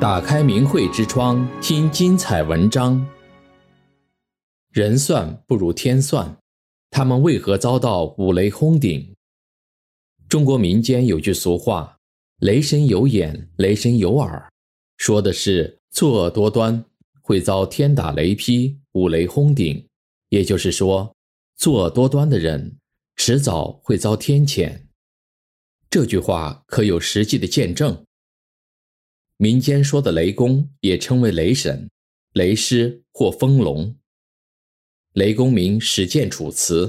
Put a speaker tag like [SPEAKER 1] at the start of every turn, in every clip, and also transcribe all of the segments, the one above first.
[SPEAKER 1] 打开明慧之窗，听精彩文章。人算不如天算，他们为何遭到五雷轰顶？中国民间有句俗话：“雷神有眼，雷神有耳”，说的是作恶多端会遭天打雷劈、五雷轰顶。也就是说，作恶多端的人迟早会遭天谴。这句话可有实际的见证。民间说的雷公也称为雷神、雷师或风龙。雷公名始见《楚辞》，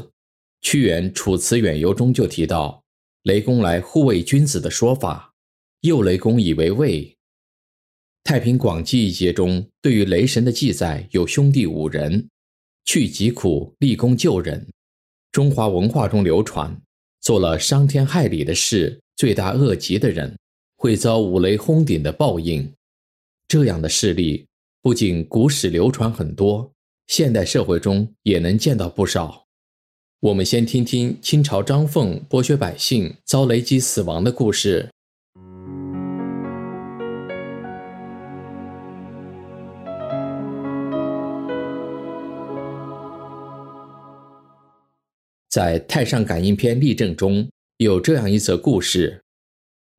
[SPEAKER 1] 屈原《楚辞远游》中就提到雷公来护卫君子的说法。又雷公以为卫。《太平广记》一节中对于雷神的记载有兄弟五人，去疾苦，立功救人。中华文化中流传。做了伤天害理的事、罪大恶极的人，会遭五雷轰顶的报应。这样的事例不仅古史流传很多，现代社会中也能见到不少。我们先听听清朝张凤剥削百姓、遭雷击死亡的故事。在《太上感应篇例证》中有这样一则故事：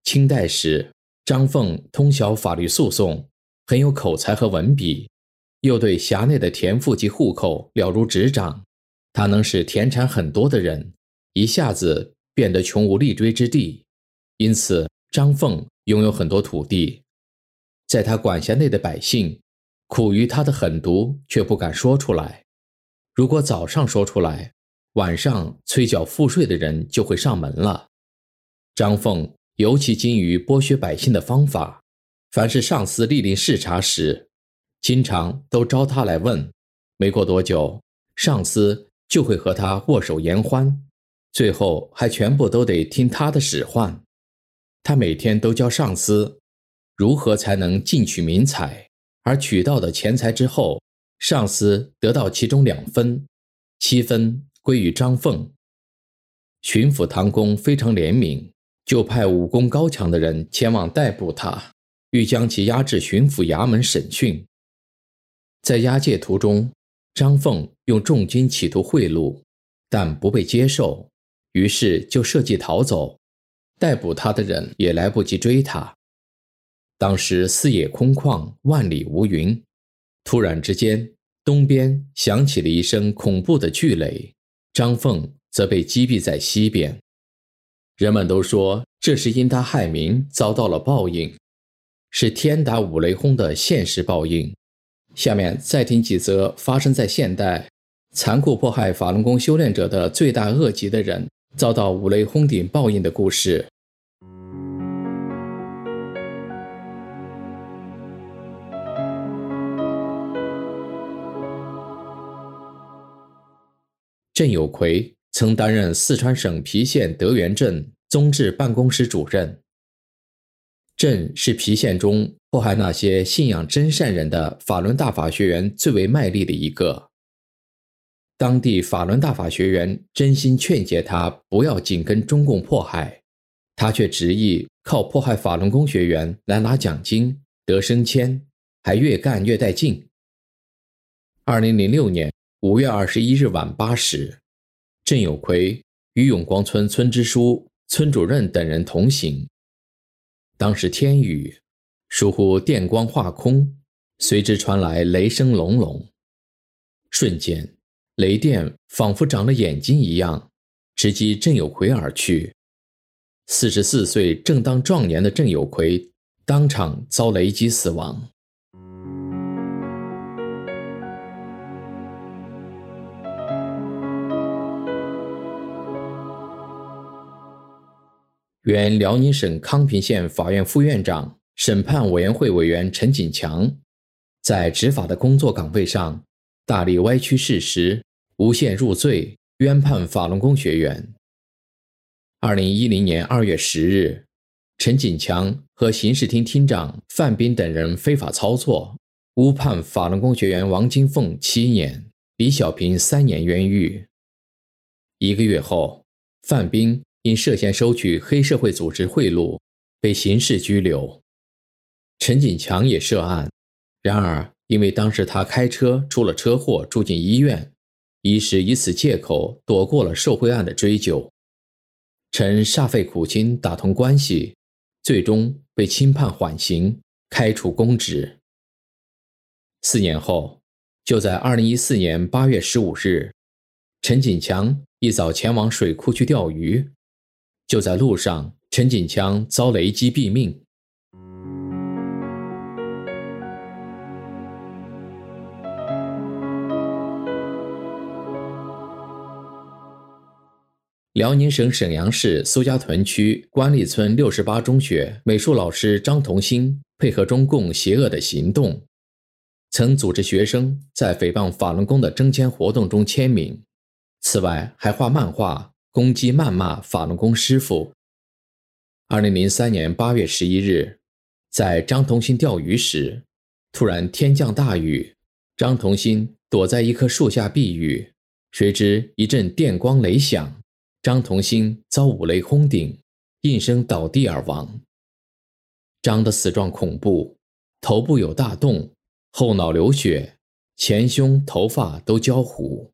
[SPEAKER 1] 清代时，张凤通晓法律诉讼，很有口才和文笔，又对辖内的田赋及户口了如指掌。他能使田产很多的人一下子变得穷无立锥之地，因此张凤拥有很多土地。在他管辖内的百姓苦于他的狠毒，却不敢说出来。如果早上说出来，晚上催缴赋税的人就会上门了。张凤尤其精于剥削百姓的方法，凡是上司莅临视察时，经常都招他来问。没过多久，上司就会和他握手言欢，最后还全部都得听他的使唤。他每天都教上司如何才能进取民财，而取到的钱财之后，上司得到其中两分，七分。归于张凤。巡抚唐公非常怜悯，就派武功高强的人前往逮捕他，欲将其押至巡抚衙门审讯。在押解途中，张凤用重金企图贿赂，但不被接受，于是就设计逃走。逮捕他的人也来不及追他。当时四野空旷，万里无云，突然之间，东边响起了一声恐怖的巨雷。张凤则被击毙在西边，人们都说这是因他害民遭到了报应，是天打五雷轰的现实报应。下面再听几则发生在现代、残酷迫害法轮功修炼者的罪大恶极的人遭到五雷轰顶报应的故事。郑有奎曾担任四川省郫县德源镇综治办公室主任。镇是郫县中迫害那些信仰真善人的法轮大法学员最为卖力的一个。当地法轮大法学员真心劝诫他不要紧跟中共迫害，他却执意靠迫害法轮功学员来拿奖金、得升迁，还越干越带劲。二零零六年。五月二十一日晚八时，郑有奎与永光村村支书、村主任等人同行。当时天雨，倏忽电光化空，随之传来雷声隆隆。瞬间，雷电仿佛长了眼睛一样，直击郑有奎而去。四十四岁正当壮年的郑有奎当场遭雷击死亡。原辽宁省康平县法院副院长、审判委员会委员陈锦强，在执法的工作岗位上，大力歪曲事实，诬陷入罪，冤判法轮功学员。二零一零年二月十日，陈锦强和刑事厅厅长范斌等人非法操作，诬判法轮功学员王金凤七年，李小平三年冤狱。一个月后，范斌。因涉嫌收取黑社会组织贿赂，被刑事拘留。陈锦强也涉案，然而因为当时他开车出了车祸，住进医院，一时以此借口躲过了受贿案的追究。陈煞费苦心打通关系，最终被轻判缓刑，开除公职。四年后，就在二零一四年八月十五日，陈锦强一早前往水库去钓鱼，就在路上，陈锦强遭雷击毙命。辽宁省沈阳市苏家屯区官立村六十八中学美术老师张同兴配合中共邪恶的行动，曾组织学生在诽谤法轮功的征签活动中签名，此外还画漫画攻击谩骂法轮功师傅。二零零三年八月十一日，在张同兴钓鱼时，突然天降大雨，张同兴躲在一棵树下避雨，谁知一阵电光雷响。张同兴遭五雷轰顶，应声倒地而亡。张的死状恐怖，头部有大洞，后脑流血，前胸头发都焦糊。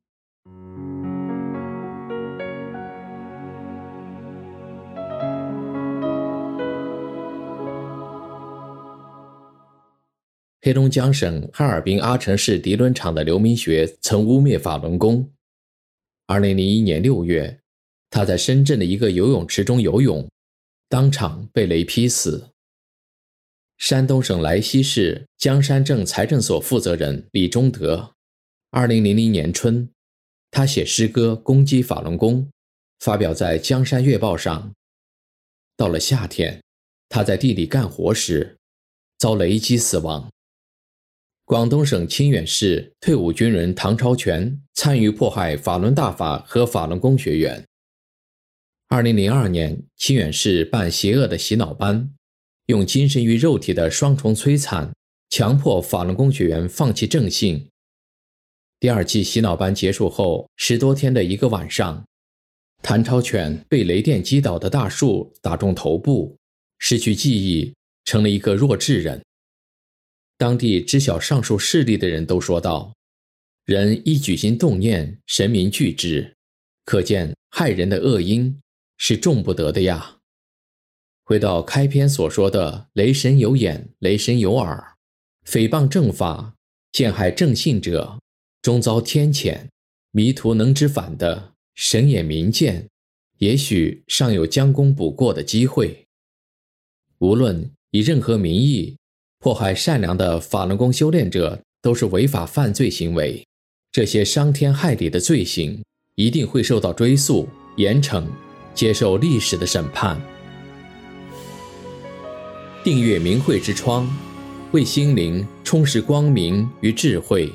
[SPEAKER 1] 黑龙江省哈尔滨阿城市涤伦厂的刘明学曾污蔑法轮功。二零零一年六月。他在深圳的一个游泳池中游泳，当场被雷劈死。山东省莱西市江山镇财政所负责人李忠德，二零零零年春，他写诗歌攻击法轮功，发表在《江山月报》上。到了夏天，他在地里干活时，遭雷击死亡。广东省清远市退伍军人唐超全参与迫害法轮大法和法轮功学员。二零零二年，清远市办邪恶的洗脑班，用精神与肉体的双重摧残，强迫法轮功学员放弃正信。第二季洗脑班结束后十多天的一个晚上，谭超全被雷电击倒的大树打中头部，失去记忆，成了一个弱智人。当地知晓上述事例的人都说道：“人一举心动念，神明惧之，可见害人的恶因。”是种不得的呀。回到开篇所说的“雷神有眼，雷神有耳”，诽谤正法、陷害正信者，终遭天谴；迷途能知返的，神也明见，也许尚有将功补过的机会。无论以任何名义迫害善良的法轮功修炼者，都是违法犯罪行为。这些伤天害理的罪行，一定会受到追溯、严惩。接受历史的审判。订阅明慧之窗，为心灵充实光明与智慧。